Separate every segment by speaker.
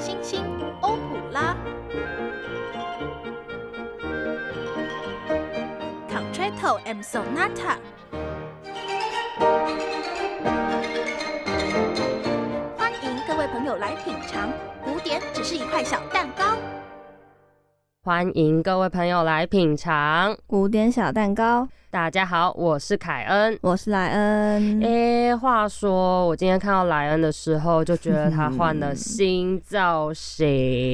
Speaker 1: 星星欧普拉，Concerto and Sonata。欢迎各位朋友来品尝，古典只是一块小蛋糕。
Speaker 2: 欢迎各位朋友来品尝
Speaker 3: 古典小蛋糕。
Speaker 2: 大家好，我是凯恩，
Speaker 3: 我是莱恩。
Speaker 2: 哎，话说我今天看到莱恩的时候，就觉得他换了新造型。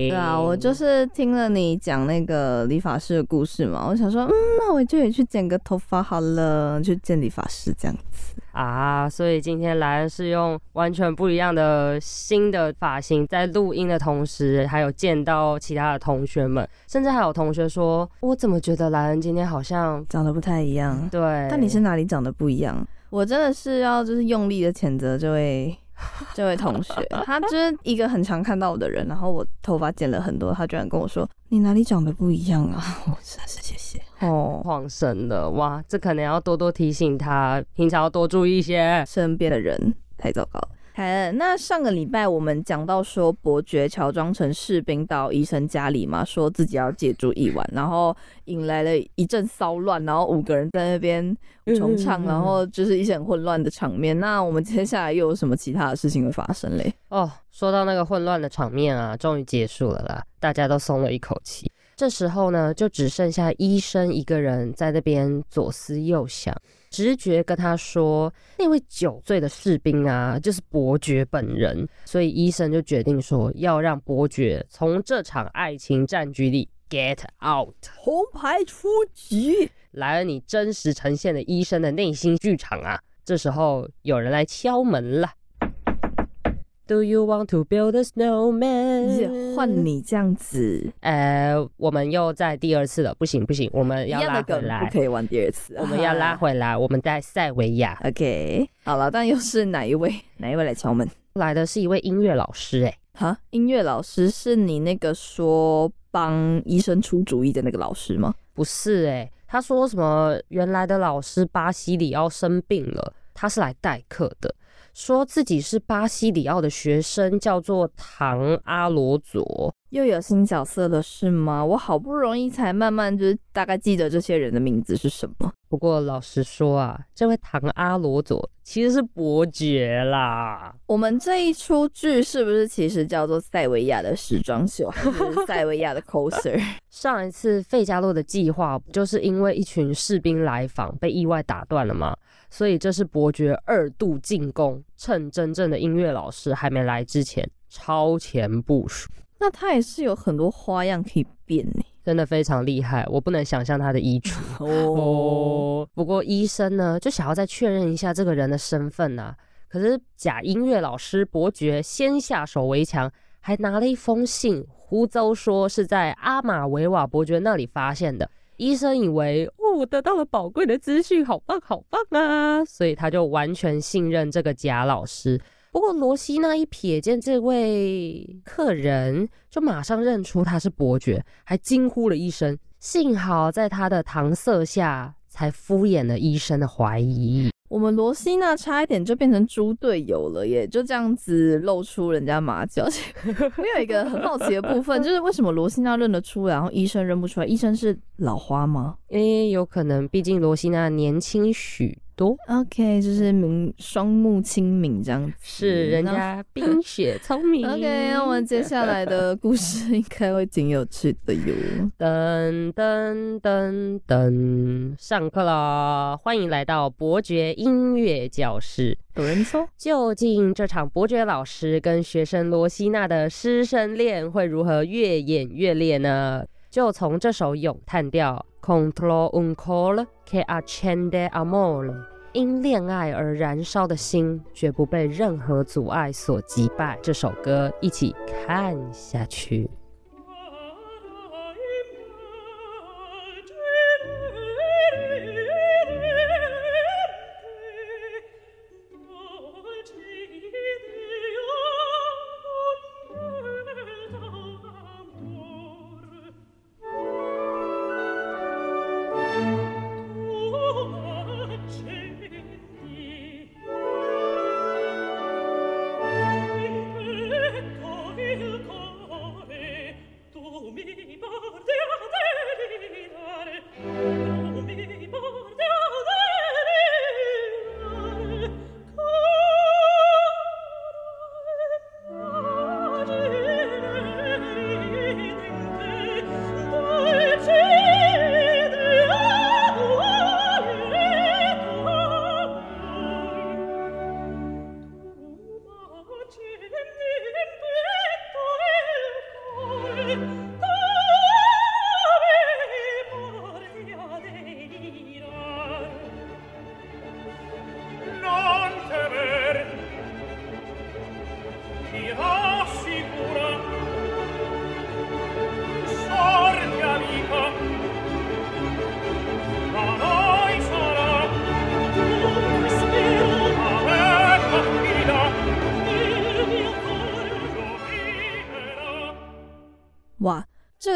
Speaker 3: 对啊，我就是听了你讲那个理发师的故事嘛，我想说，嗯，那我就也去剪个头发好了，去见理发师这样子
Speaker 2: 啊。所以今天莱恩是用完全不一样的新的发型，在录音的同时，还有见到其他的同学们，甚至还有同学说，我怎么觉得莱恩今天好像
Speaker 3: 长得不太一样。
Speaker 2: 对，
Speaker 3: 但你是哪里长得不一样？我真的是要就是用力的谴责这位 这位同学，他就是一个很常看到我的人，然后我头发剪了很多，他居然跟我说你哪里长得不一样啊？我真的是谢谢
Speaker 2: 哦，晃神了哇！这可能要多多提醒他，平常要多注意一些
Speaker 3: 身边的人，太糟糕了。凯恩，那上个礼拜我们讲到说，伯爵乔装成士兵到医生家里嘛，说自己要借住一晚，然后引来了一阵骚乱，然后五个人在那边重唱，然后就是一些很混乱的场面。那我们接下来又有什么其他的事情会发生嘞？
Speaker 2: 哦，说到那个混乱的场面啊，终于结束了啦，大家都松了一口气。这时候呢，就只剩下医生一个人在那边左思右想。直觉跟他说，那位酒醉的士兵啊，就是伯爵本人，所以医生就决定说，要让伯爵从这场爱情战局里 get out，
Speaker 3: 红牌出局。
Speaker 2: 来了，你真实呈现的医生的内心剧场啊！这时候有人来敲门了。Do you want to build a snowman？
Speaker 3: 换你这样子，
Speaker 2: 呃，我们又在第二次了，不行不行，我们要拉回来，
Speaker 3: 不可以玩第二次，
Speaker 2: 我们要拉回来，我们在塞维亚。
Speaker 3: OK，好了，但又是哪一位？哪一位来敲门？
Speaker 2: 来的是一位音乐老师，哎，
Speaker 3: 哈，音乐老师是你那个说帮医生出主意的那个老师吗？
Speaker 2: 不是，哎，他说什么？原来的老师巴西里奥生病了，他是来代课的。说自己是巴西里奥的学生，叫做唐阿罗佐。
Speaker 3: 又有新角色了是吗？我好不容易才慢慢就是大概记得这些人的名字是什么。
Speaker 2: 不过老实说啊，这位唐阿罗佐其实是伯爵啦。
Speaker 3: 我们这一出剧是不是其实叫做塞维亚的时装秀，还是塞维亚的 coser？
Speaker 2: 上一次费加洛的计划就是因为一群士兵来访被意外打断了吗？所以这是伯爵二度进攻，趁真正的音乐老师还没来之前超前部署。
Speaker 3: 那他也是有很多花样可以变呢，
Speaker 2: 真的非常厉害。我不能想象他的衣橱 哦。不过医生呢，就想要再确认一下这个人的身份呢。可是假音乐老师伯爵先下手为强，还拿了一封信，胡诌说是在阿马维瓦伯爵那里发现的。医生以为哦，我得到了宝贵的资讯，好棒好棒啊！所以他就完全信任这个假老师。不过罗西娜一瞥见这位客人，就马上认出他是伯爵，还惊呼了一声。幸好在他的搪塞下，才敷衍了医生的怀疑。
Speaker 3: 我们罗西娜差一点就变成猪队友了，耶，就这样子露出人家马脚。我有一个很好奇的部分，就是为什么罗西娜认得出来，然后医生认不出来？医生是老花吗？
Speaker 2: 因为有可能，毕竟罗西娜年轻许。多
Speaker 3: OK，就是明双目清明这样子，
Speaker 2: 是人家 冰雪聪明。
Speaker 3: OK，那我们接下来的 故事应该会挺有趣的哟。
Speaker 2: 噔噔噔噔，上课啦！欢迎来到伯爵音乐教室。
Speaker 3: 有人说，
Speaker 2: 究竟这场伯爵老师跟学生罗西娜的师生恋会如何越演越烈呢？就从这首咏叹调。Contro un col che accende amore，因恋爱而燃烧的心，绝不被任何阻碍所击败。这首歌一起看下去。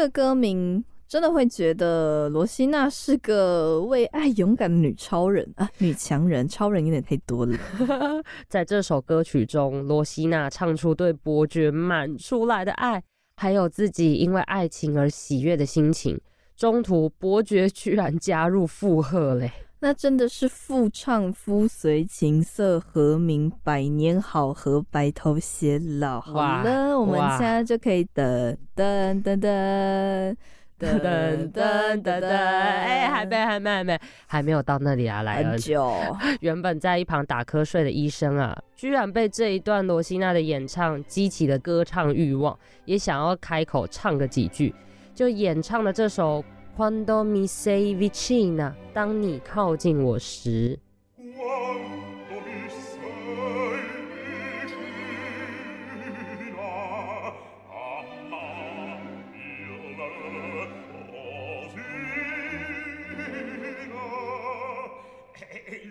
Speaker 3: 这歌名真的会觉得罗西娜是个为爱勇敢的女超人啊，女强人，超人有点太多了。
Speaker 2: 在这首歌曲中，罗西娜唱出对伯爵满出来的爱，还有自己因为爱情而喜悦的心情。中途，伯爵居然加入附和嘞。
Speaker 3: 那真的是妇唱夫随琴瑟和鸣，百年好合，白头偕老。好了，我们现在就可以等等等等。
Speaker 2: 噔噔噔噔，哎，还没，还没，还没，还没有到那里啊，来
Speaker 3: 很久。
Speaker 2: 原本在一旁打瞌睡的医生啊，居然被这一段罗西娜的演唱激起了歌唱欲望，也想要开口唱个几句，就演唱了这首 Quando mi sei vicina，当你靠近我时。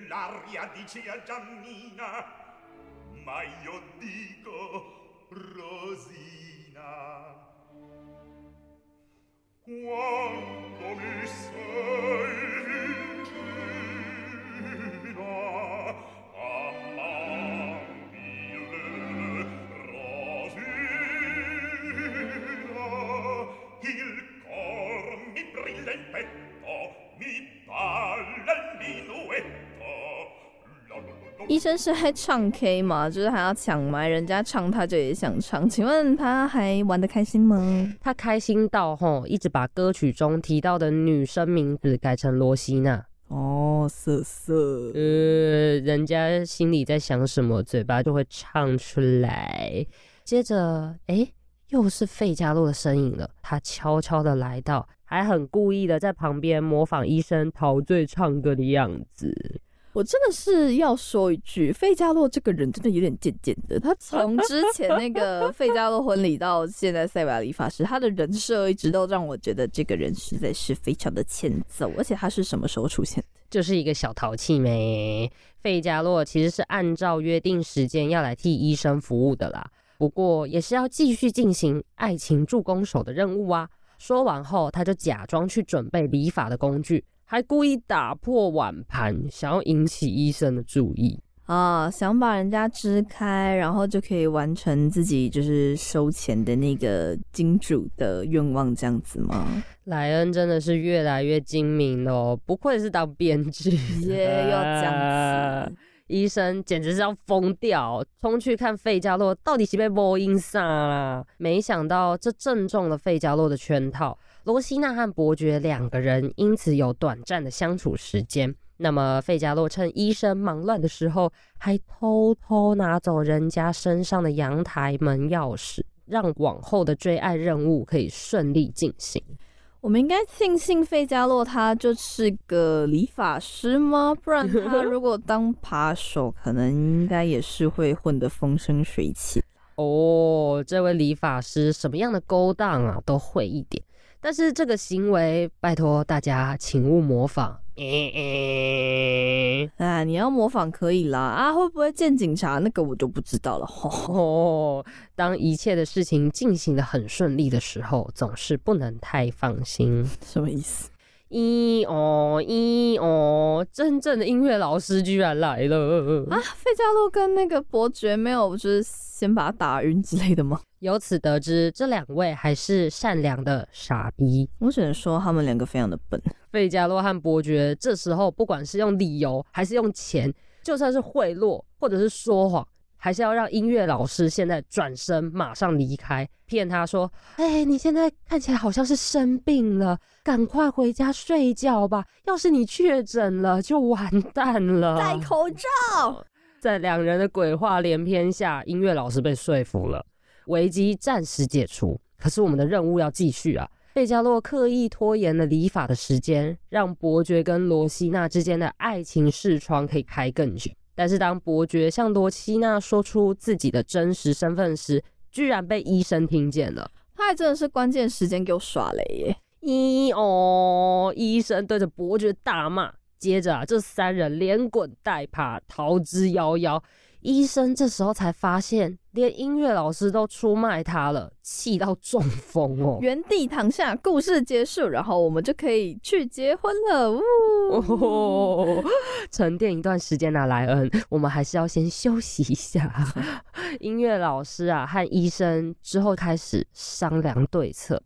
Speaker 2: L'aria dice a Giannina, ma io dico Rosina. quando mi sei vicina 医生是在唱 K 吗？就是还要抢麦，人家唱他就也想唱。请问他还玩得开心吗？他开心到吼，一直把歌曲中提到的女生名字改成罗西娜。
Speaker 3: 哦，瑟瑟，
Speaker 2: 呃，人家心里在想什么，嘴巴就会唱出来。接着，哎，又是费加洛的身影了。他悄悄的来到，还很故意的在旁边模仿医生陶醉唱歌的样子。
Speaker 3: 我真的是要说一句，费加洛这个人真的有点贱贱的。他从之前那个费加洛婚礼到现在塞瓦理发师，他的人设一直都让我觉得这个人实在是非常的欠揍。而且他是什么时候出现的？
Speaker 2: 就是一个小淘气妹。费加洛其实是按照约定时间要来替医生服务的啦，不过也是要继续进行爱情助攻手的任务啊。说完后，他就假装去准备理发的工具。还故意打破碗盘，想要引起医生的注意
Speaker 3: 啊！想把人家支开，然后就可以完成自己就是收钱的那个金主的愿望，这样子吗？
Speaker 2: 莱恩真的是越来越精明哦，不愧是当编剧
Speaker 3: 耶，要这样子。
Speaker 2: 医生简直是要疯掉，冲去看费加洛到底是被波音杀啦！没想到这正中了费加洛的圈套。罗西娜和伯爵两个人因此有短暂的相处时间。那么费加洛趁医生忙乱的时候，还偷偷拿走人家身上的阳台门钥匙，让往后的追爱任务可以顺利进行。
Speaker 3: 我们应该庆幸费加洛他就是个理发师吗？不然他 如果当扒手，可能应该也是会混得风生水起。
Speaker 2: 哦，这位理发师什么样的勾当啊，都会一点。但是这个行为，拜托大家请勿模仿。
Speaker 3: 哎，你要模仿可以啦，啊，会不会见警察？那个我就不知道了。哦，
Speaker 2: 当一切的事情进行的很顺利的时候，总是不能太放心。
Speaker 3: 什么意思？
Speaker 2: 咦哦咦哦，真正的音乐老师居然来了
Speaker 3: 啊！费加洛跟那个伯爵没有就是先把他打晕之类的吗？
Speaker 2: 由此得知，这两位还是善良的傻逼。
Speaker 3: 我只能说他们两个非常的笨。
Speaker 2: 费加洛和伯爵这时候不管是用理由还是用钱，就算是贿赂或者是说谎。还是要让音乐老师现在转身，马上离开，骗他说：“哎，你现在看起来好像是生病了，赶快回家睡觉吧。要是你确诊了，就完蛋了。”
Speaker 3: 戴口罩。
Speaker 2: 在两人的鬼话连篇下，音乐老师被说服了，危机暂时解除。可是我们的任务要继续啊！贝加洛刻意拖延了理发的时间，让伯爵跟罗西娜之间的爱情视窗可以开更久。但是当伯爵向罗西娜说出自己的真实身份时，居然被医生听见了。
Speaker 3: 他还真的是关键时间给我耍雷耶！
Speaker 2: 咦哦，医生对着伯爵大骂，接着啊，这三人连滚带爬逃之夭夭。医生这时候才发现，连音乐老师都出卖他了，气到中风哦，
Speaker 3: 原地躺下。故事结束，然后我们就可以去结婚了。
Speaker 2: 呜，沉淀一段时间啊，莱恩，我们还是要先休息一下。音乐老师啊和医生之后开始商量对策，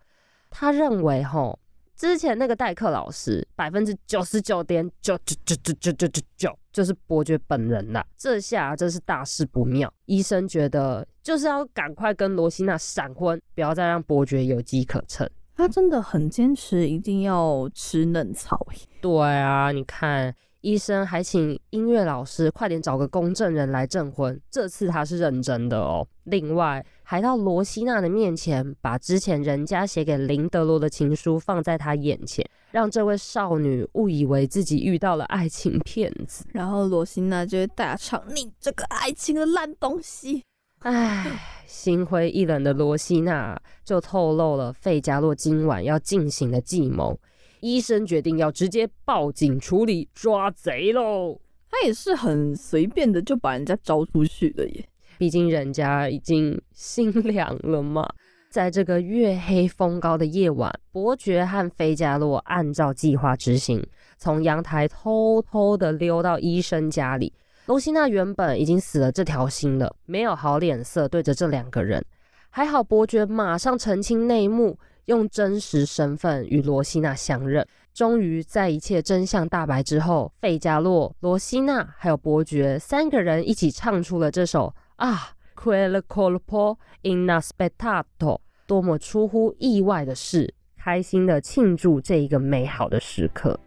Speaker 2: 他认为吼。之前那个代课老师，百分之九十九点九九九九九九九九就是伯爵本人啦。这下真是大事不妙。医生觉得就是要赶快跟罗西娜闪婚，不要再让伯爵有机可乘。
Speaker 3: 他真的很坚持，一定要吃嫩草。
Speaker 2: 对啊，你看。医生还请音乐老师快点找个公证人来证婚，这次他是认真的哦。另外，还到罗西娜的面前，把之前人家写给林德罗的情书放在他眼前，让这位少女误以为自己遇到了爱情骗子。
Speaker 3: 然后罗西娜就会大唱：“你这个爱情的烂东西！”
Speaker 2: 唉，心灰意冷的罗西娜就透露了费加洛今晚要进行的计谋。医生决定要直接报警处理抓贼喽。
Speaker 3: 他也是很随便的就把人家招出去了耶，
Speaker 2: 毕竟人家已经心凉了嘛。在这个月黑风高的夜晚，伯爵和费加洛按照计划执行，从阳台偷偷的溜到医生家里。罗西娜原本已经死了这条心了，没有好脸色对着这两个人。还好伯爵马上澄清内幕。用真实身份与罗西娜相认，终于在一切真相大白之后，费加洛、罗西娜还有伯爵三个人一起唱出了这首啊，quel colpo inaspettato，多么出乎意外的事，开心的庆祝这一个美好的时刻。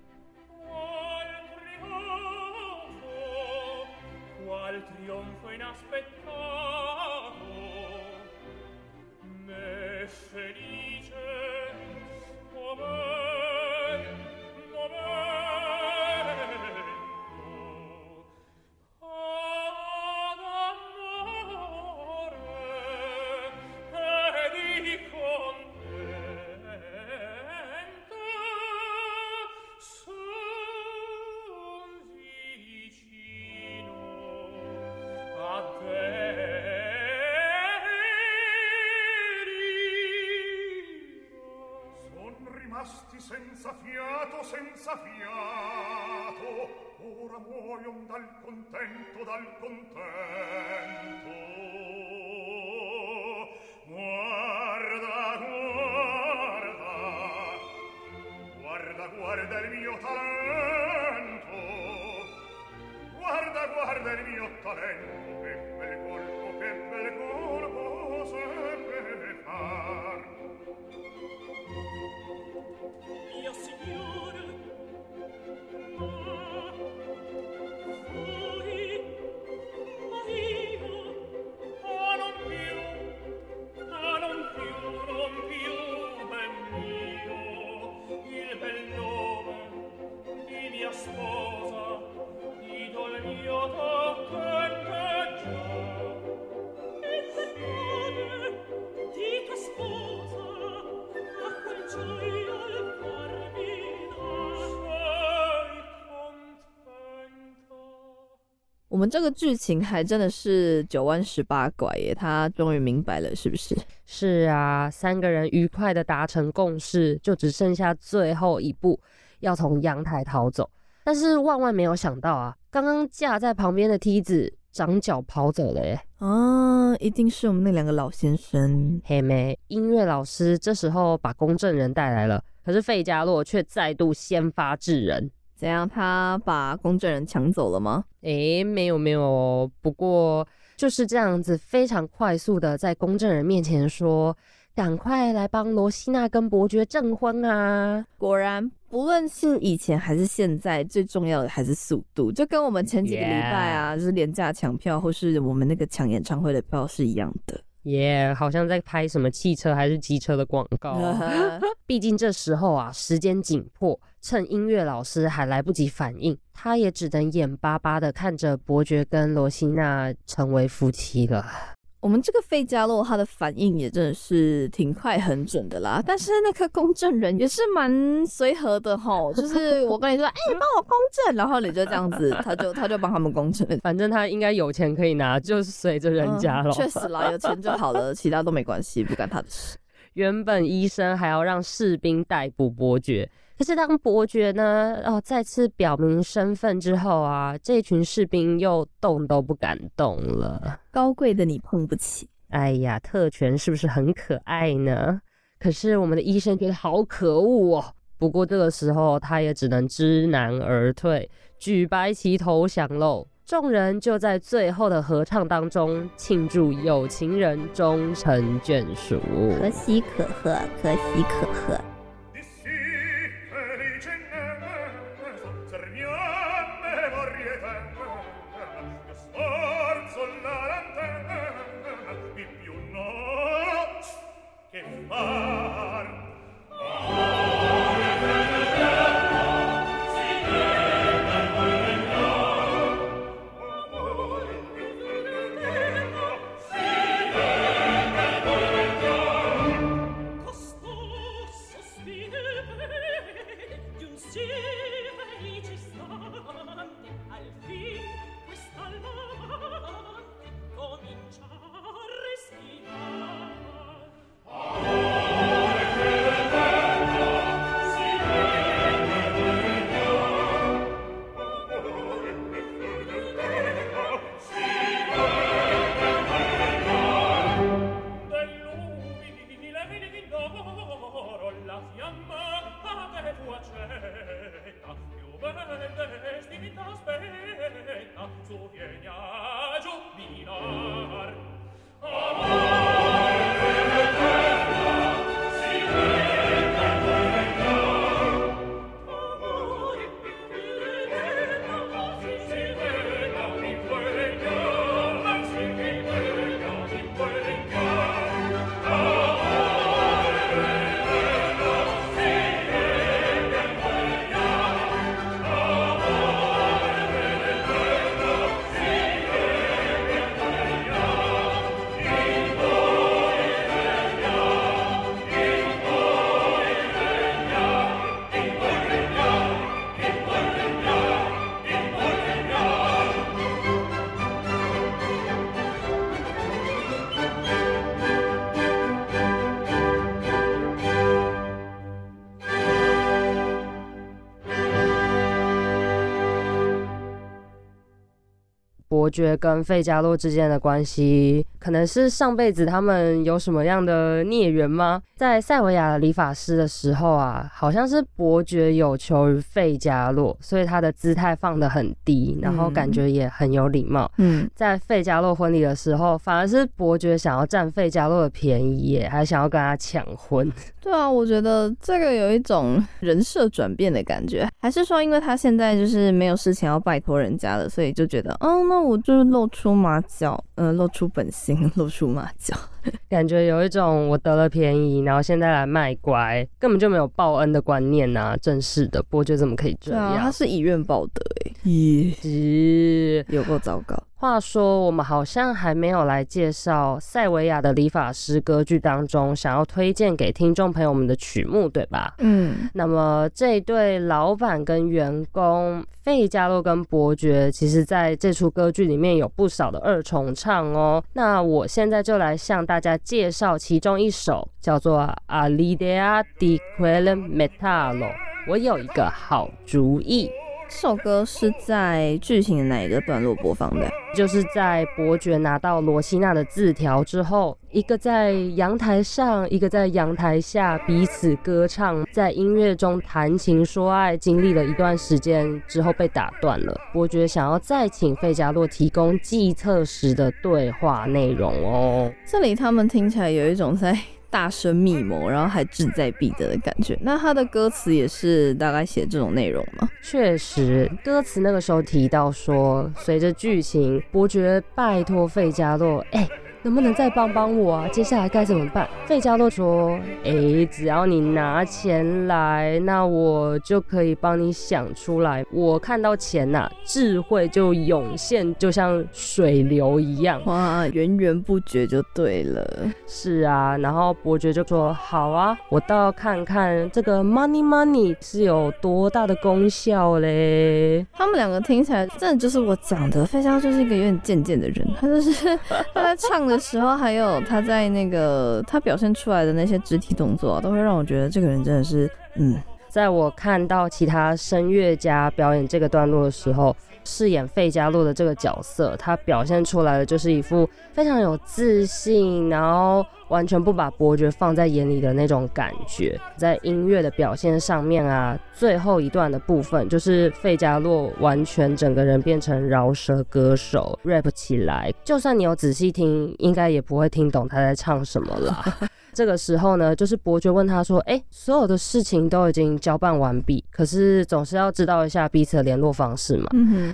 Speaker 3: contento dal contento 我们这个剧情还真的是九弯十八拐耶，他终于明白了，是不是？
Speaker 2: 是啊，三个人愉快的达成共识，就只剩下最后一步，要从阳台逃走。但是万万没有想到啊，刚刚架在旁边的梯子长脚跑走了耶！
Speaker 3: 啊，一定是我们那两个老先生。
Speaker 2: 嘿妹，音乐老师这时候把公证人带来了，可是费加洛却再度先发制人。
Speaker 3: 怎样？他把公证人抢走了吗？
Speaker 2: 诶，没有没有，不过就是这样子，非常快速的在公证人面前说。赶快来帮罗西娜跟伯爵证婚啊！
Speaker 3: 果然，不论是以前还是现在，最重要的还是速度，就跟我们前几个礼拜啊，就是廉价抢票或是我们那个抢演唱会的票是一样的。
Speaker 2: 耶，好像在拍什么汽车还是机车的广告。毕竟这时候啊，时间紧迫，趁音乐老师还来不及反应，他也只能眼巴巴的看着伯爵跟罗西娜成为夫妻了。
Speaker 3: 我们这个费加洛他的反应也真的是挺快很准的啦，但是那个公证人也是蛮随和的吼，就是我跟你说，哎，你帮我公证，然后你就这样子，他就他就帮他们公证，
Speaker 2: 反正他应该有钱可以拿，就是随着人家了。
Speaker 3: 确实啦，有钱就好了，其他都没关系，不干他的事。
Speaker 2: 原本医生还要让士兵逮捕伯爵。可是当伯爵呢，哦，再次表明身份之后啊，这群士兵又动都不敢动了。
Speaker 3: 高贵的你碰不起。
Speaker 2: 哎呀，特权是不是很可爱呢？可是我们的医生觉得好可恶哦。不过这个时候他也只能知难而退，举白旗投降喽。众人就在最后的合唱当中庆祝有情人终成眷属。
Speaker 3: 可喜可贺，可喜可贺。
Speaker 2: 伯爵跟费加洛之间的关系，可能是上辈子他们有什么样的孽缘吗？在塞维亚的理发师的时候啊，好像是伯爵有求于费加洛，所以他的姿态放得很低，然后感觉也很有礼貌。嗯，在费加洛婚礼的时候，反而是伯爵想要占费加洛的便宜，耶，还想要跟他抢婚。
Speaker 3: 对啊，我觉得这个有一种人设转变的感觉，还是说因为他现在就是没有事情要拜托人家了，所以就觉得，哦，那我就是露出马脚，呃，露出本性，露出马脚，
Speaker 2: 感觉有一种我得了便宜，然后现在来卖乖，根本就没有报恩的观念呐。真是的伯爵怎么可以这样？
Speaker 3: 他是以怨报德，哎，
Speaker 2: 咦，
Speaker 3: 有够糟糕。
Speaker 2: 话说，我们好像还没有来介绍塞维亚的理发师歌剧当中想要推荐给听众朋友们的曲目，对吧？嗯。那么这对老板跟员工费加洛跟伯爵，其实在这出歌剧里面有不少的二重唱哦。那我现在就来向大家介绍其中一首，叫做《Alidea di quel metallo》。我有一个好主意。
Speaker 3: 这首歌是在剧情的哪一个段落播放的？
Speaker 2: 就是在伯爵拿到罗西娜的字条之后，一个在阳台上，一个在阳台下，彼此歌唱，在音乐中谈情说爱，经历了一段时间之后被打断了。伯爵想要再请费加洛提供计策时的对话内容哦。
Speaker 3: 这里他们听起来有一种在。大声密谋，然后还志在必得的感觉。那他的歌词也是大概写这种内容吗？
Speaker 2: 确实，歌词那个时候提到说，随着剧情，伯爵拜托费加洛，哎。能不能再帮帮我啊？接下来该怎么办？费加洛说：“哎，只要你拿钱来，那我就可以帮你想出来。我看到钱呐，智慧就涌现，就像水流一样，
Speaker 3: 哇，源源不绝就对了。
Speaker 2: 是啊，然后伯爵就说：好啊，我倒要看看这个 money money 是有多大的功效嘞。
Speaker 3: 他们两个听起来真的就是我讲的，费加洛就是一个有点贱贱的人，他就是他在唱的。时候还有他在那个他表现出来的那些肢体动作，都会让我觉得这个人真的是，嗯，
Speaker 2: 在我看到其他声乐家表演这个段落的时候。饰演费加洛的这个角色，他表现出来的就是一副非常有自信，然后完全不把伯爵放在眼里的那种感觉。在音乐的表现上面啊，最后一段的部分就是费加洛完全整个人变成饶舌歌手，rap 起来，就算你有仔细听，应该也不会听懂他在唱什么了。这个时候呢，就是伯爵问他说：“哎，所有的事情都已经交办完毕，可是总是要知道一下彼此的联络方式嘛。”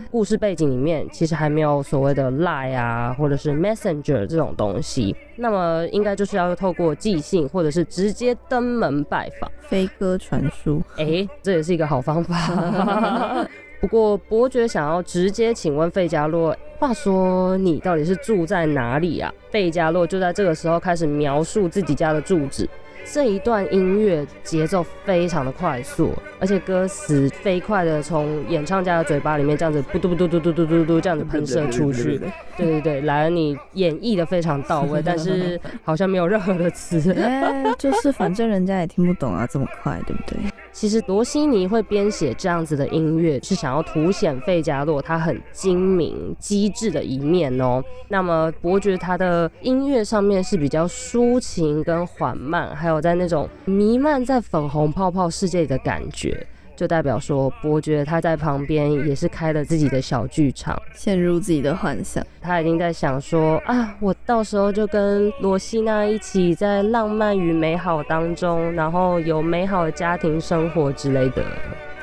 Speaker 2: 故事背景里面其实还没有所谓的 Line 啊，或者是 Messenger 这种东西，那么应该就是要透过寄信，或者是直接登门拜访，
Speaker 3: 飞鸽传书。
Speaker 2: 哎，这也是一个好方法。不过伯爵想要直接请问费加洛，话说你到底是住在哪里啊？费加洛就在这个时候开始描述自己家的住址。这一段音乐节奏非常的快速，而且歌词飞快的从演唱家的嘴巴里面这样子嘟嘟嘟嘟嘟嘟嘟嘟这样子喷射出去。对对对，来了，你演绎的非常到位，但是好像没有任何的词。
Speaker 3: 哎，就是反正人家也听不懂啊，这么快，对不对？
Speaker 2: 其实罗西尼会编写这样子的音乐，是想要凸显费加洛他很精明机智的一面哦。那么伯爵他的音乐上面是比较抒情跟缓慢，还有在那种弥漫在粉红泡泡世界里的感觉。就代表说，伯爵他在旁边也是开了自己的小剧场，
Speaker 3: 陷入自己的幻想。
Speaker 2: 他已经在想说啊，我到时候就跟罗西娜一起在浪漫与美好当中，然后有美好的家庭生活之类的。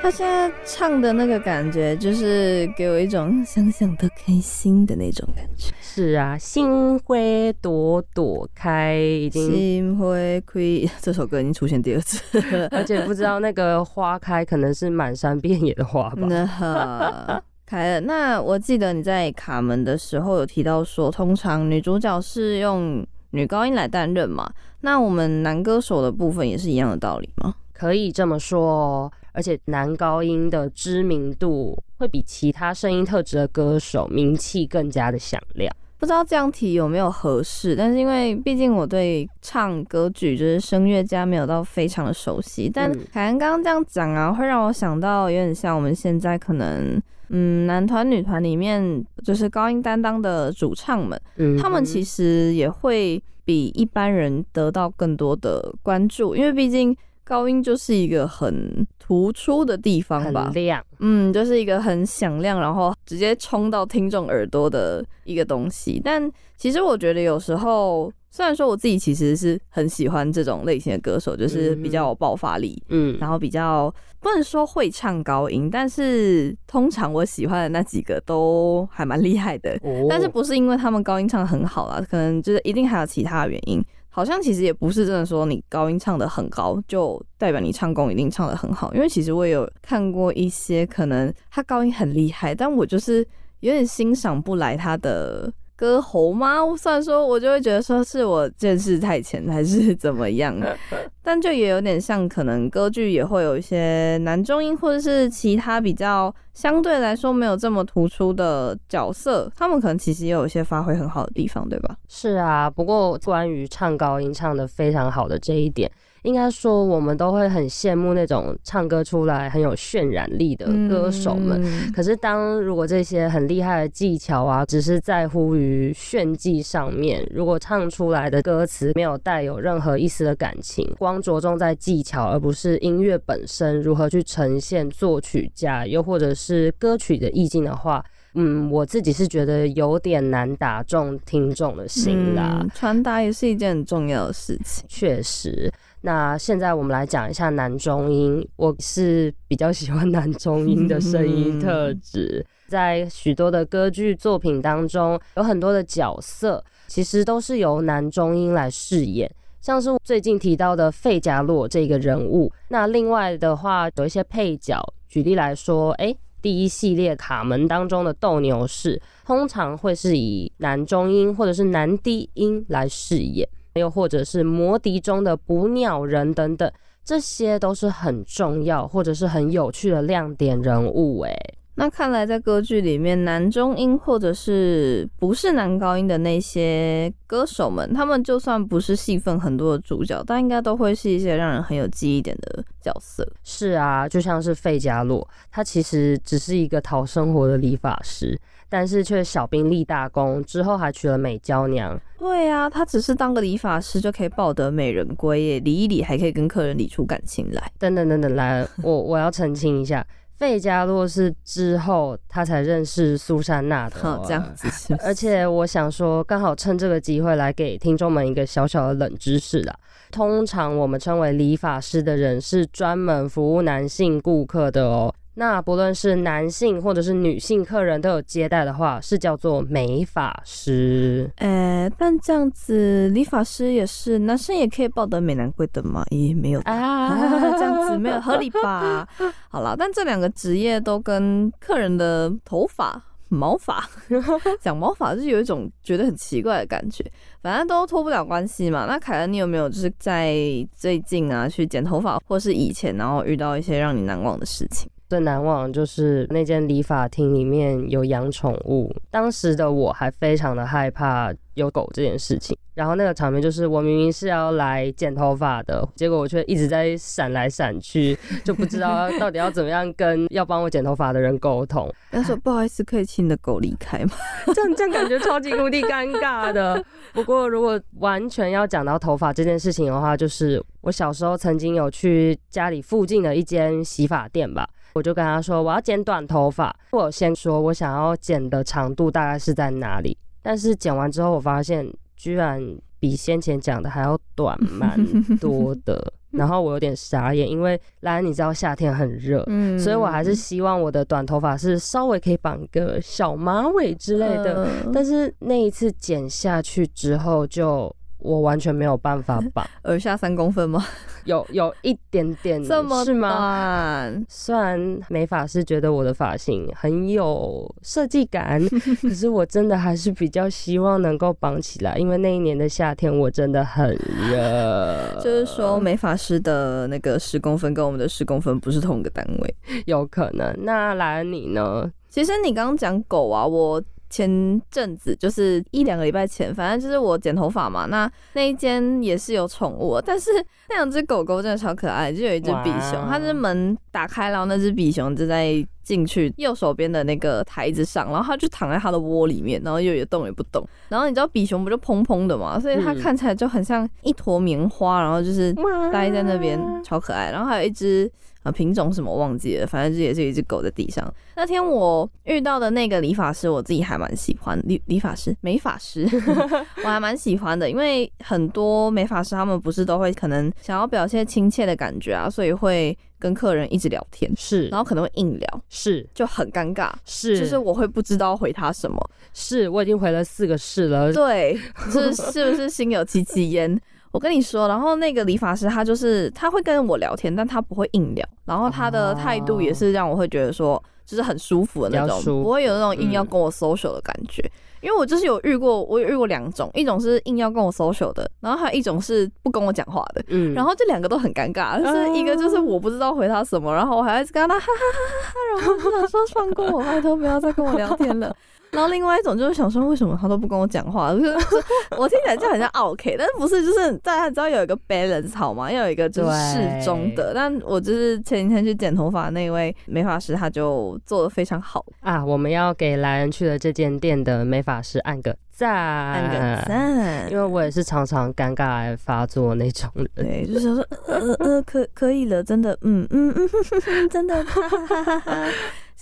Speaker 3: 他现在唱的那个感觉，就是给我一种想想都开心的那种感觉。
Speaker 2: 是啊，心会朵朵开，已经
Speaker 3: 心会开。这首歌已经出现第二次，
Speaker 2: 而且不知道那个花开可能是满山遍野的花吧。
Speaker 3: 开了。那我记得你在卡门的时候有提到说，通常女主角是用女高音来担任嘛？那我们男歌手的部分也是一样的道理吗？
Speaker 2: 可以这么说哦。而且男高音的知名度会比其他声音特质的歌手名气更加的响亮。
Speaker 3: 不知道这样提有没有合适，但是因为毕竟我对唱歌剧就是声乐家没有到非常的熟悉，但凯恩刚刚这样讲啊，会让我想到有点像我们现在可能嗯男团女团里面就是高音担当的主唱们，他们其实也会比一般人得到更多的关注，因为毕竟。高音就是一个很突出的地方吧，嗯，就是一个很响亮，然后直接冲到听众耳朵的一个东西。但其实我觉得有时候，虽然说我自己其实是很喜欢这种类型的歌手，就是比较有爆发力，嗯，然后比较不能说会唱高音，但是通常我喜欢的那几个都还蛮厉害的。但是不是因为他们高音唱的很好啦，可能就是一定还有其他的原因。好像其实也不是真的说你高音唱的很高，就代表你唱功一定唱的很好。因为其实我有看过一些可能他高音很厉害，但我就是有点欣赏不来他的。歌喉吗？虽然说，我就会觉得说是我见识太浅，还是怎么样，但就也有点像，可能歌剧也会有一些男中音，或者是其他比较相对来说没有这么突出的角色，他们可能其实也有一些发挥很好的地方，对吧？
Speaker 2: 是啊，不过关于唱高音唱的非常好的这一点。应该说我们都会很羡慕那种唱歌出来很有渲染力的歌手们。
Speaker 3: 嗯
Speaker 2: 可是，当如果这些很厉害的技巧啊，只是在乎于炫技上面，如果唱出来的歌词没有带有任何一丝的感情，光着重在技巧，而不是音乐本身如何去呈现作曲家，又或者是歌曲的意境的话，嗯，我自己是觉得有点难打中听众的心啦。
Speaker 3: 嗯传达也是一件很重要的事情。
Speaker 2: 确实，那现在我们来讲一下男中音。我是比较喜欢男中音的声音特质，在许多的歌剧作品当中，有很多的角色其实都是由男中音来饰演。像是最近提到的费加洛这个人物，那另外的话有一些配角，举例来说，诶，第一系列卡门当中的斗牛士，通常会是以男中音或者是男低音来饰演。又或者是魔笛中的捕鸟人等等，这些都是很重要或者是很有趣的亮点人物。诶，
Speaker 3: 那看来在歌剧里面，男中音或者是不是男高音的那些歌手们，他们就算不是戏份很多的主角，但应该都会是一些让人很有记忆点的角色。
Speaker 2: 是啊，就像是费加洛，他其实只是一个讨生活的理发师，但是却小兵立大功，之后还娶了美娇娘。
Speaker 3: 对啊，他只是当个理发师就可以抱得美人归耶，理一理还可以跟客人理出感情来。
Speaker 2: 等等等等，来，我我要澄清一下，费加洛是之后他才认识苏珊娜的、哦，
Speaker 3: 好，这样子是是
Speaker 2: 而且我想说，刚好趁这个机会来给听众们一个小小的冷知识啦。通常我们称为理发师的人是专门服务男性顾客的哦。那不论是男性或者是女性客人都有接待的话，是叫做美发师。
Speaker 3: 呃，但这样子理发师也是男生也可以抱得美男贵的吗？咦没有啊，
Speaker 2: 啊
Speaker 3: 这样子没有合理吧？好了，但这两个职业都跟客人的头发。毛发 讲毛发就是有一种觉得很奇怪的感觉，反正都脱不了关系嘛。那凯恩，你有没有就是在最近啊去剪头发，或是以前然后遇到一些让你难忘的事情？
Speaker 2: 最难忘的就是那间理发厅里面有养宠物，当时的我还非常的害怕有狗这件事情。然后那个场面就是我明明是要来剪头发的，结果我却一直在闪来闪去，就不知道 到底要怎么样跟要帮我剪头发的人沟通。
Speaker 3: 他说不好意思，可以请你的狗离开吗？
Speaker 2: 这样这样感觉超级无敌尴尬的。不过如果完全要讲到头发这件事情的话，就是我小时候曾经有去家里附近的一间洗发店吧。我就跟他说我要剪短头发，我先说我想要剪的长度大概是在哪里，但是剪完之后我发现居然比先前讲的还要短 蛮多的，然后我有点傻眼，因为来你知道夏天很热，
Speaker 3: 嗯
Speaker 2: 所以我还是希望我的短头发是稍微可以绑个小马尾之类的，
Speaker 3: 呃
Speaker 2: 但是那一次剪下去之后就。我完全没有办法 绑，
Speaker 3: 耳下三公分吗？
Speaker 2: 有有一点点
Speaker 3: 这么
Speaker 2: 是吗？
Speaker 3: 短？
Speaker 2: 虽然美发师觉得我的发型很有设计感，可是我真的还是比较希望能够绑起来，因为那一年的夏天我真的很热。
Speaker 3: 就是说，美发师的那个十公分跟我们的十公分不是同一个单位。
Speaker 2: 有可能。那莱恩你呢？
Speaker 3: 其实你刚刚讲狗啊，我前阵子就是一两个礼拜前，反正就是我剪头发嘛，那那一间也是有宠物，但是那两只狗狗真的超可爱，就有一只比熊，它是门打开，然后那只比熊就在进去右手边的那个台子上，然后它就躺在它的窝里面，然后又也动也不动，然后你知道比熊不就蓬蓬的嘛，所以它
Speaker 2: 嗯。
Speaker 3: 看起来就很像一坨棉花，然后就是待在那边，超可爱。然后还有一只呃品种什么忘记了，反正这也是一只狗在地上。那天我遇到的那个理发师，我自己还蛮喜欢理理发师美发师，我还蛮喜欢的，因为很多美发师他们不是都会可能想要表现亲切的感觉啊，所以会跟客人一直聊天，
Speaker 2: 是，
Speaker 3: 然后可能会硬聊，
Speaker 2: 是
Speaker 3: 就很尴尬。
Speaker 2: 是，
Speaker 3: 就是我会不知道回他什么，
Speaker 2: 是我已经回了四个是了。
Speaker 3: 对，是是不是心有戚戚焉？我跟你说，然后那个理发师他就是他会跟我聊天，但他不会硬聊，然后他的态度也是让我会觉得说，就是很舒服的那种，不会有那种硬要
Speaker 2: 嗯
Speaker 3: 跟我 social 的感觉。因为我就是有遇过，我有遇过两种，一种是硬要跟我 social 的，然后还有一种是不跟我讲话的。
Speaker 2: 嗯
Speaker 3: 然后这两个都很尴尬，就是一个就是我不知道回他什么，然后我还一直跟他哈哈哈哈哈，然后我就想说放过我，拜托不要再跟我聊天了。然后另外一种就是想说，为什么他都不跟我讲话？就是 我听起来就很像 OK，但是不是？就是大家知道有一个 balance 好吗？要有一个就是适中的。但我就是前几天去剪头发那位美发师，他就做的非常好
Speaker 2: 啊。我们要给来人去的这间店的美发师按个赞，
Speaker 3: 按个赞，
Speaker 2: 因为我也是常常尴尬来发作那种人。
Speaker 3: 对，就是说呃呃，可可以了，真的，嗯嗯嗯，真的。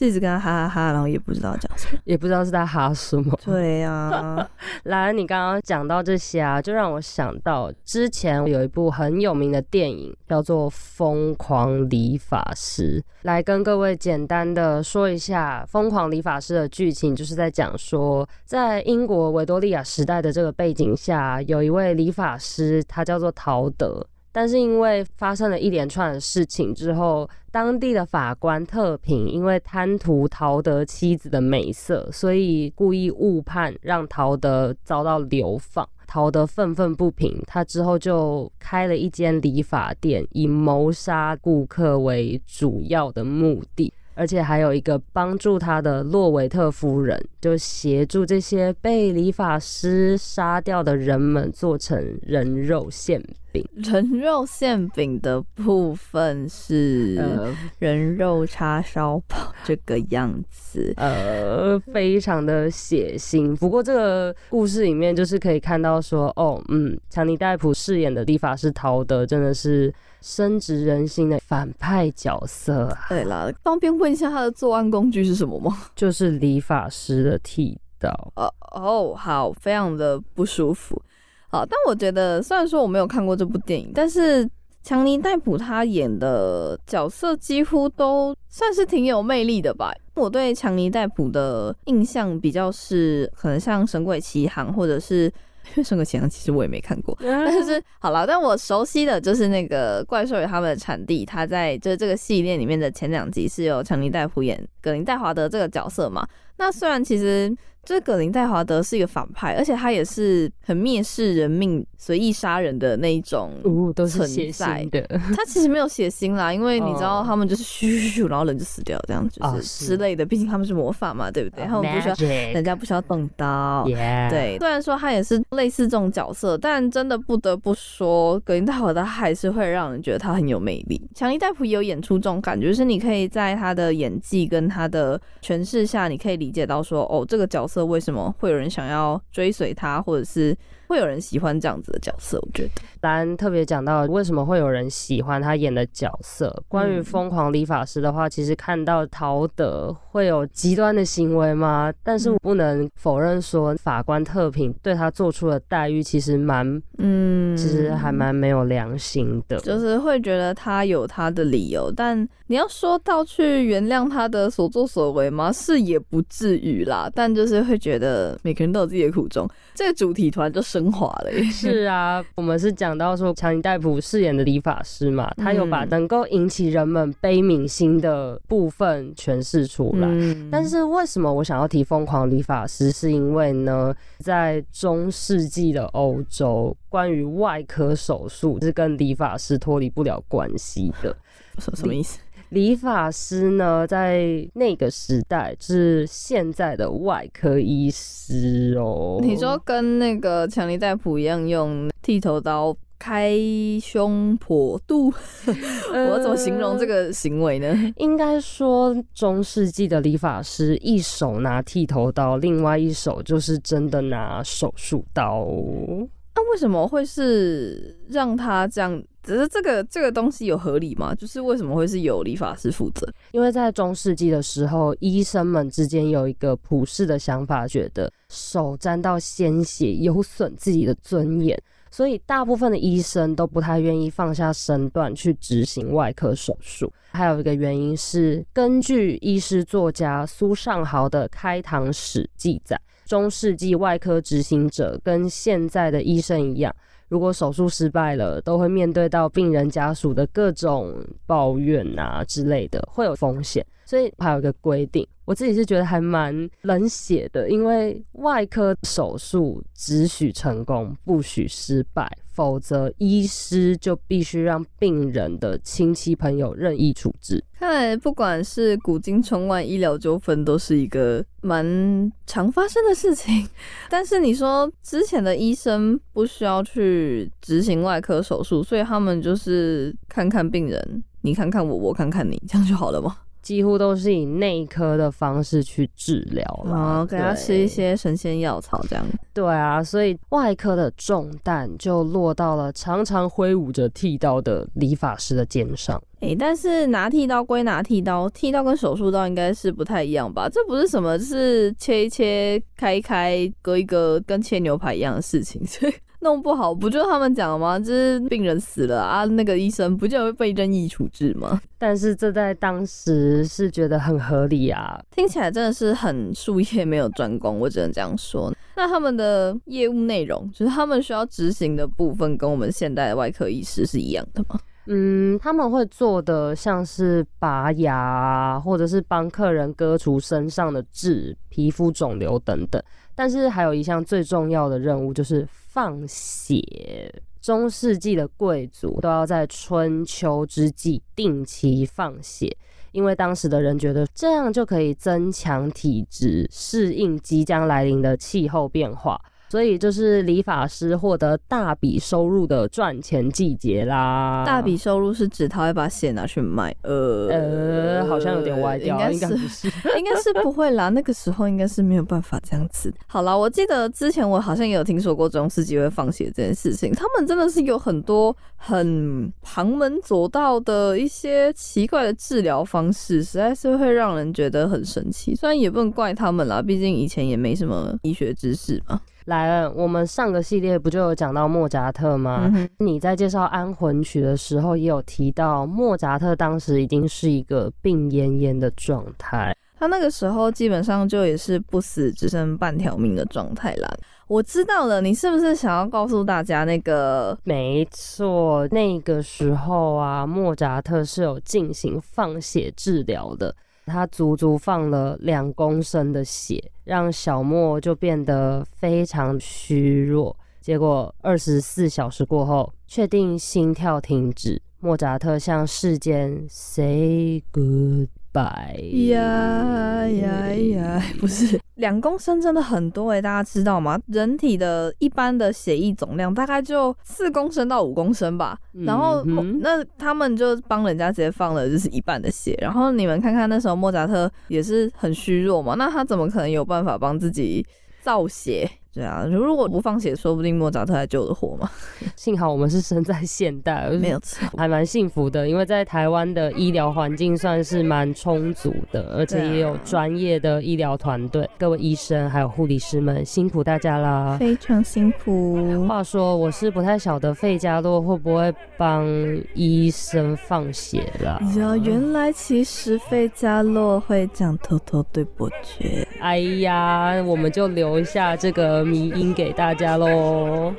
Speaker 3: 一直跟他哈哈哈，然后也不知道讲什么，
Speaker 2: 也不知道是在哈什么。
Speaker 3: 对呀，
Speaker 2: 来，你刚刚讲到这些啊，就让我想到之前有一部很有名的电影，叫做《疯狂理发师》。来跟各位简单的说一下，《疯狂理发师》的剧情，就是在讲说，在英国维多利亚时代的这个背景下，有一位理发师，他叫做陶德。但是因为发生了一连串的事情之后，当地的法官特平因为贪图陶德妻子的美色，所以故意误判，让陶德遭到流放。陶德愤愤不平，他之后就开了一间理发店，以谋杀顾客为主要的目的。而且还有一个帮助他的洛维特夫人，就协助这些被理发师杀掉的人们做成人肉馅饼。
Speaker 3: 人肉馅饼的部分是人肉叉烧包这个样子，
Speaker 2: 呃，非常的血腥。不过这个故事里面就是可以看到说，哦，嗯，强尼戴普饰演的理发师陶德真的是。深植人心的反派角色啊！
Speaker 3: 对了，方便问一下他的作案工具是什么吗？
Speaker 2: 就是理发师的剃刀。
Speaker 3: 哦哦，好，非常的不舒服。好，但我觉得虽然说我没有看过这部电影，但是强尼戴普他演的角色几乎都算是挺有魅力的吧。我对强尼戴普的印象比较是，可能像《神鬼奇航》或者是。因为《神鬼奇航》其实我也没看过，但是好了，但我熟悉的就是那个怪兽与他们的产地，他在就是这个系列里面的前两集是由强尼戴普演格林戴华德这个角色嘛。那虽然其实。这葛林戴华德是一个反派，而且他也是很蔑视人命、随意杀人的那一种存在。
Speaker 2: 的，
Speaker 3: 他其实没有血腥啦，因为你知道他们就是咻咻咻，然后人就死掉，这样就是之类的。毕竟他们是魔法嘛，对不对？他们不需要，人家不需要动刀。对，虽然说他也是类似这种角色，但真的不得不说，葛林戴华德还是会让人觉得他很有魅力。强尼戴普也有演出这种感觉，就是你可以在他的演技跟他的诠释下，你可以理解到说，哦，这个角色。为什么会有人想要追随他，或者是？会有人喜欢这样子的角色，我觉得。
Speaker 2: 兰特别讲到为什么会有人喜欢他演的角色。关于疯狂理发师的话，其实看到陶德会有极端的行为吗？但是我不能否认说，法官特平对他做出的待遇其实蛮，嗯，其实还蛮没有良心的。
Speaker 3: 就是会觉得他有他的理由，但你要说到去原谅他的所作所为吗？是也不至于啦。但就是会觉得每个人都有自己的苦衷。这个主题团就升华了，
Speaker 2: 是啊，我们是讲到说强尼戴普饰演的理发师嘛，他有把能够引起人们悲悯心的部分诠释出来。但是为什么我想要提疯狂理发师？是因为呢，在中世纪的欧洲，关于外科手术是跟理发师脱离不了关系的。
Speaker 3: 什什么意思？
Speaker 2: 理发师呢，在那个时代是现在的外科医师哦。
Speaker 3: 你说跟那个强尼戴普一样用剃头刀开胸破肚，我怎么形容这个行为呢？
Speaker 2: 应该说中世纪的理发师一手拿剃头刀，另外一手就是真的拿手术刀。
Speaker 3: 那为什么会是让他这样？只是这个这个东西有合理吗？就是为什么会是由理发师负责？
Speaker 2: 因为在中世纪的时候，医生们之间有一个普世的想法，觉得手沾到鲜血有损自己的尊严，所以大部分的医生都不太愿意放下身段去执行外科手术。还有一个原因是，根据医师作家苏尚豪的《开膛史》记载。中世纪外科执行者跟现在的医生一样，如果手术失败了，都会面对到病人家属的各种抱怨啊之类的，会有风险。所以还有一个规定，我自己是觉得还蛮冷血的，因为外科手术只许成功，不许失败，否则医师就必须让病人的亲戚朋友任意处置。
Speaker 3: 看来不管是古今中外，医疗纠纷都是一个蛮常发生的事情。但是你说之前的医生不需要去执行外科手术，所以他们就是看看病人，你看看我，我看看你，这样就好了吗？
Speaker 2: 几乎都是以内科的方式去治疗了，
Speaker 3: 给他吃一些神仙药草这样。
Speaker 2: 对啊，所以外科的重担就落到了常常挥舞着剃刀的理发师的肩上。
Speaker 3: 哎，但是拿剃刀归拿剃刀，剃刀跟手术刀应该是不太一样吧？这不是什么，是切一切、开一开、割一割，跟切牛排一样的事情。所以。弄不好不就他们讲了吗？就是病人死了啊，那个医生不就会被任意处置吗？
Speaker 2: 但是这在当时是觉得很合理啊，
Speaker 3: 听起来真的是很术业没有专攻，我只能这样说。那他们的业务内容，就是他们需要执行的部分，跟我们现代的外科医师是一样的吗？
Speaker 2: 嗯，他们会做的像是拔牙，或者是帮客人割除身上的痣、皮肤肿瘤等等。但是还有一项最重要的任务就是放血。中世纪的贵族都要在春秋之际定期放血，因为当时的人觉得这样就可以增强体质，适应即将来临的气候变化。所以就是理发师获得大笔收入的赚钱季节啦。
Speaker 3: 大笔收入是指他会把血拿去卖？
Speaker 2: 呃呃，好像有点歪掉，
Speaker 3: 应该
Speaker 2: 是
Speaker 3: 应该是不会啦。那个时候应该是没有办法这样子。好了，我记得之前我好像也有听说过中世纪会放血这件事情。他们真的是有很多很旁门左道的一些奇怪的治疗方式，实在是会让人觉得很神奇。虽然也不能怪他们啦，毕竟以前也没什么医学知识嘛。
Speaker 2: 来，我们上个系列不就有讲到莫扎特吗？你在介绍安魂曲的时候，也有提到莫扎特当时已经是一个病恹恹的状态，
Speaker 3: 他那个时候基本上就也是不死只剩半条命的状态啦。我知道了，你是不是想要告诉大家那个？
Speaker 2: 没错，那个时候啊，莫扎特是有进行放血治疗的。他足足放了两公升的血，让小莫就变得非常虚弱。结果二十四小时过后，确定心跳停止，莫扎特向世间 say goodbye
Speaker 3: 呀呀呀！不是两公升真的很多哎，大家知道吗？人体的一般的血液总量大概就四公升到五公升吧。然后那他们就帮人家直接放了就是一半的血。然后你们看看那时候莫扎特也是很虚弱嘛，那他怎么可能有办法帮自己造血？对啊，如果不放血，说不定莫扎特还救得活嘛。
Speaker 2: 幸好我们是生在现代，
Speaker 3: 没有错，
Speaker 2: 还蛮幸福的。因为在台湾的医疗环境算是蛮充足的，而且也有专业的医疗团队。各位医生还有护理师们，辛苦大家啦，
Speaker 3: 非常辛苦。
Speaker 2: 话说，我是不太晓得费加洛会不会帮医生放血啦。
Speaker 3: 呀，原来其实费加洛会讲偷偷对伯爵。
Speaker 2: 哎呀，我们就留一下这个。迷音给大家喽。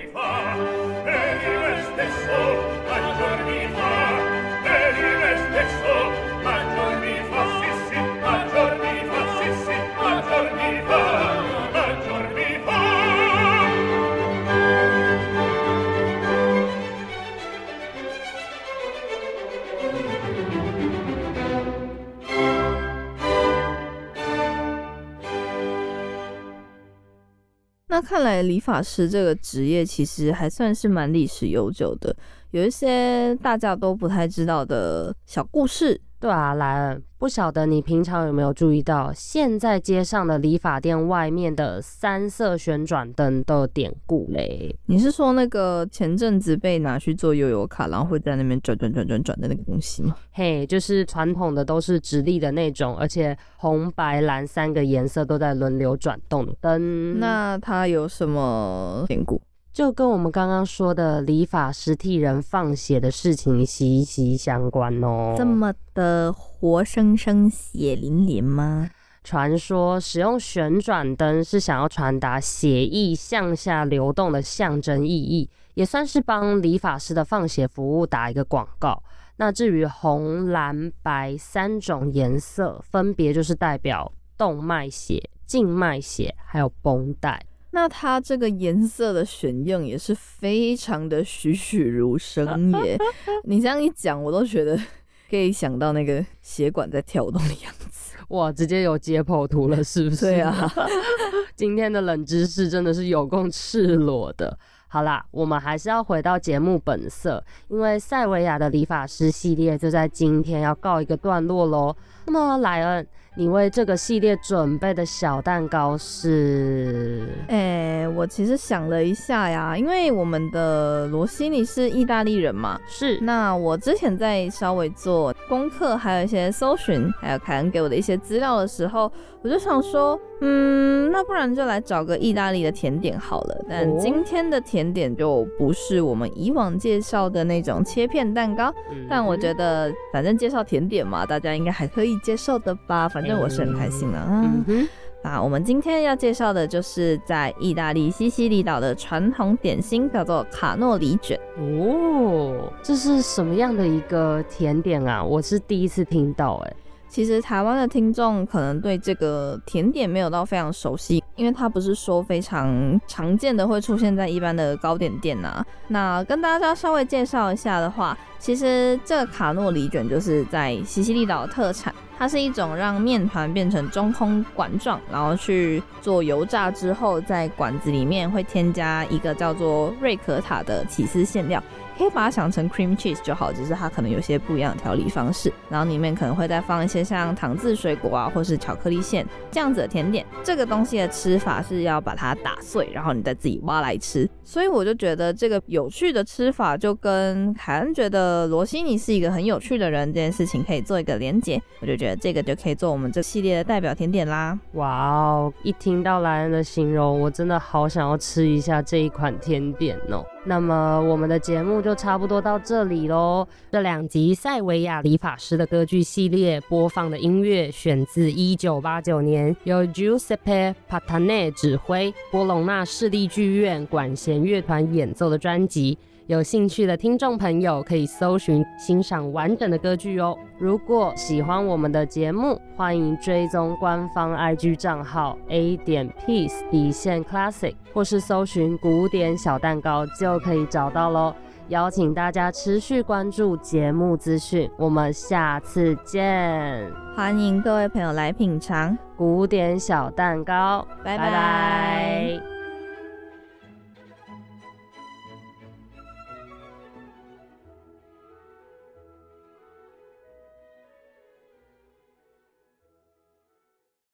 Speaker 3: 那看来理发师这个职业其实还算是蛮历史悠久的，有一些大家都不太知道的小故事。
Speaker 2: 对啊，莱恩，不晓得你平常有没有注意到，现在街上的理发店外面的三色旋转灯都有典故嘞？
Speaker 3: 你是说那个前阵子被拿去做悠游卡，然后会在那边转转转转转的那个东西吗？
Speaker 2: 嘿，就是传统的都是直立的那种，而且红白蓝三个颜色都在轮流转动的灯。
Speaker 3: 那它有什么典故？
Speaker 2: 就跟我们刚刚说的理发师替人放血的事情息息相关哦。
Speaker 3: 这么的活生生、血淋淋吗？
Speaker 2: 传说使用旋转灯是想要传达血液向下流动的象征意义，也算是帮理发师的放血服务打一个广告。那至于红、蓝、白三种颜色，分别就是代表动脉血、静脉血，还有绷带。
Speaker 3: 那它这个颜色的选用也是非常的栩栩如生耶！你这样一讲，我都觉得 可以想到那个血管在跳动的样子。
Speaker 2: 哇，直接有解剖图了，是不是？
Speaker 3: 对啊，
Speaker 2: 今天的冷知识真的是有够赤裸的。好啦，我们还是要回到节目本色，因为塞维亚的理发师系列就在今天要告一个段落喽。那么莱恩。你为这个系列准备的小蛋糕是？
Speaker 3: 哎，我其实想了一下呀，因为我们的罗西尼是意大利人嘛，
Speaker 2: 是。
Speaker 3: 那我之前在稍微做功课，还有一些搜寻，还有凯恩给我的一些资料的时候，我就想说，嗯，那不然就来找个意大利的甜点好了。但今天的甜点就不是我们以往介绍的那种切片蛋糕，但我觉得反正介绍甜点嘛，大家应该还可以接受的吧。反正我是很开心的，嗯，那我们今天要介绍的就是在意大利西西里岛的传统点心，叫做卡诺里卷。
Speaker 2: 哦，这是什么样的一个甜点啊？我是第一次听到，哎。
Speaker 3: 其实台湾的听众可能对这个甜点没有到非常熟悉，因为它不是说非常常见的会出现在一般的糕点店呐。那跟大家稍微介绍一下的话，其实这个卡诺里卷就是在西西里岛的特产，它是一种让面团变成中空管状，然后去做油炸之后，在管子里面会添加一个叫做瑞可塔的起司馅料。可以把它想成 cream cheese 就好，只是它可能有些不一样的调理方式，然后里面可能会再放一些像糖渍水果啊，或是巧克力馅这样子的甜点。这个东西的吃法是要把它打碎，然后你再自己挖来吃。所以我就觉得这个有趣的吃法，就跟凯恩觉得罗西尼是一个很有趣的人这件事情可以做一个连结。我就觉得这个就可以做我们这系列的代表甜点啦。
Speaker 2: 哇哦，一听到莱恩的形容，我真的好想要吃一下这一款甜点哦。那么我们的节目就差不多到这里喽。这两集塞维亚理发师的歌剧系列播放的音乐选自一九八九年由 Giuseppe Patane 指挥波隆纳市立剧院管弦乐团演奏的专辑。有兴趣的听众朋友可以搜寻欣赏完整的歌剧哦。如果喜欢我们的节目，欢迎追踪官方 IG 账号 A 点 Peace 底线 Classic，或是搜寻古典小蛋糕就可以找到喽。邀请大家持续关注节目资讯，我们下次见。
Speaker 3: 欢迎各位朋友来品尝
Speaker 2: 古典小蛋糕，
Speaker 3: 拜拜。